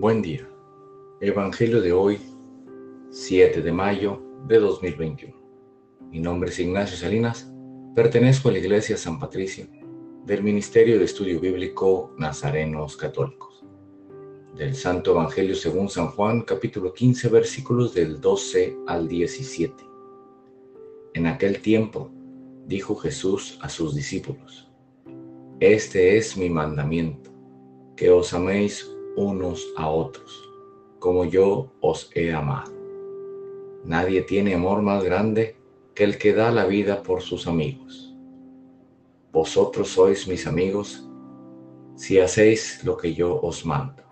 Buen día. Evangelio de hoy, 7 de mayo de 2021. Mi nombre es Ignacio Salinas, pertenezco a la Iglesia San Patricio del Ministerio de Estudio Bíblico Nazarenos Católicos. Del Santo Evangelio según San Juan, capítulo 15, versículos del 12 al 17. En aquel tiempo dijo Jesús a sus discípulos, Este es mi mandamiento, que os améis unos a otros, como yo os he amado. Nadie tiene amor más grande que el que da la vida por sus amigos. Vosotros sois mis amigos si hacéis lo que yo os mando.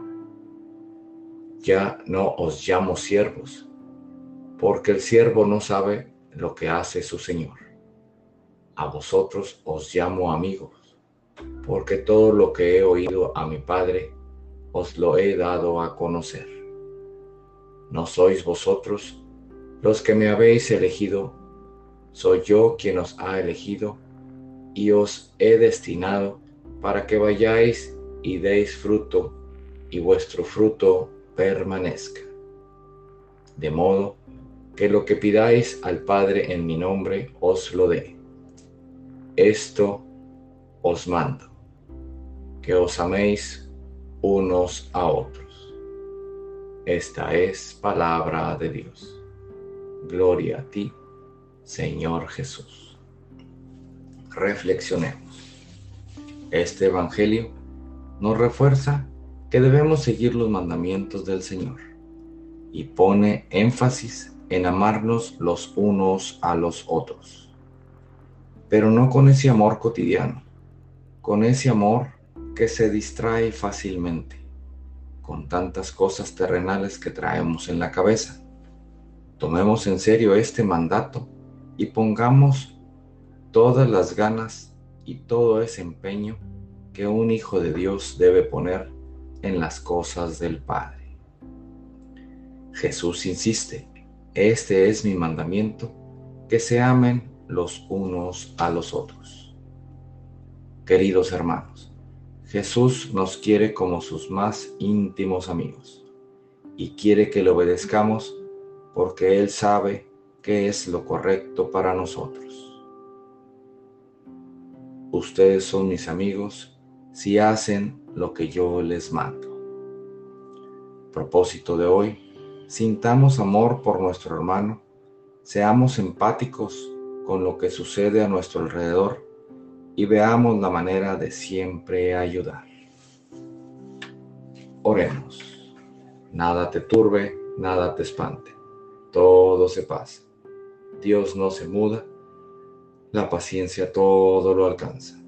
Ya no os llamo siervos, porque el siervo no sabe lo que hace su Señor. A vosotros os llamo amigos, porque todo lo que he oído a mi Padre os lo he dado a conocer. No sois vosotros los que me habéis elegido, soy yo quien os ha elegido y os he destinado para que vayáis y deis fruto y vuestro fruto permanezca. De modo que lo que pidáis al Padre en mi nombre os lo dé. Esto os mando, que os améis unos a otros. Esta es palabra de Dios. Gloria a ti, Señor Jesús. Reflexionemos. Este Evangelio nos refuerza que debemos seguir los mandamientos del Señor y pone énfasis en amarnos los unos a los otros. Pero no con ese amor cotidiano, con ese amor que se distrae fácilmente con tantas cosas terrenales que traemos en la cabeza. Tomemos en serio este mandato y pongamos todas las ganas y todo ese empeño que un hijo de Dios debe poner en las cosas del Padre. Jesús insiste, este es mi mandamiento, que se amen los unos a los otros. Queridos hermanos, Jesús nos quiere como sus más íntimos amigos y quiere que le obedezcamos porque Él sabe que es lo correcto para nosotros. Ustedes son mis amigos si hacen lo que yo les mando. Propósito de hoy, sintamos amor por nuestro hermano, seamos empáticos con lo que sucede a nuestro alrededor y veamos la manera de siempre ayudar. Oremos. Nada te turbe, nada te espante. Todo se pasa. Dios no se muda. La paciencia todo lo alcanza.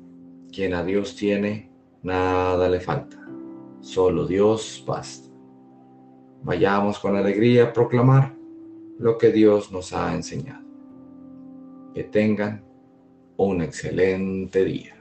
Quien a Dios tiene, nada le falta. Solo Dios basta. Vayamos con alegría a proclamar lo que Dios nos ha enseñado. Que tengan un excelente día.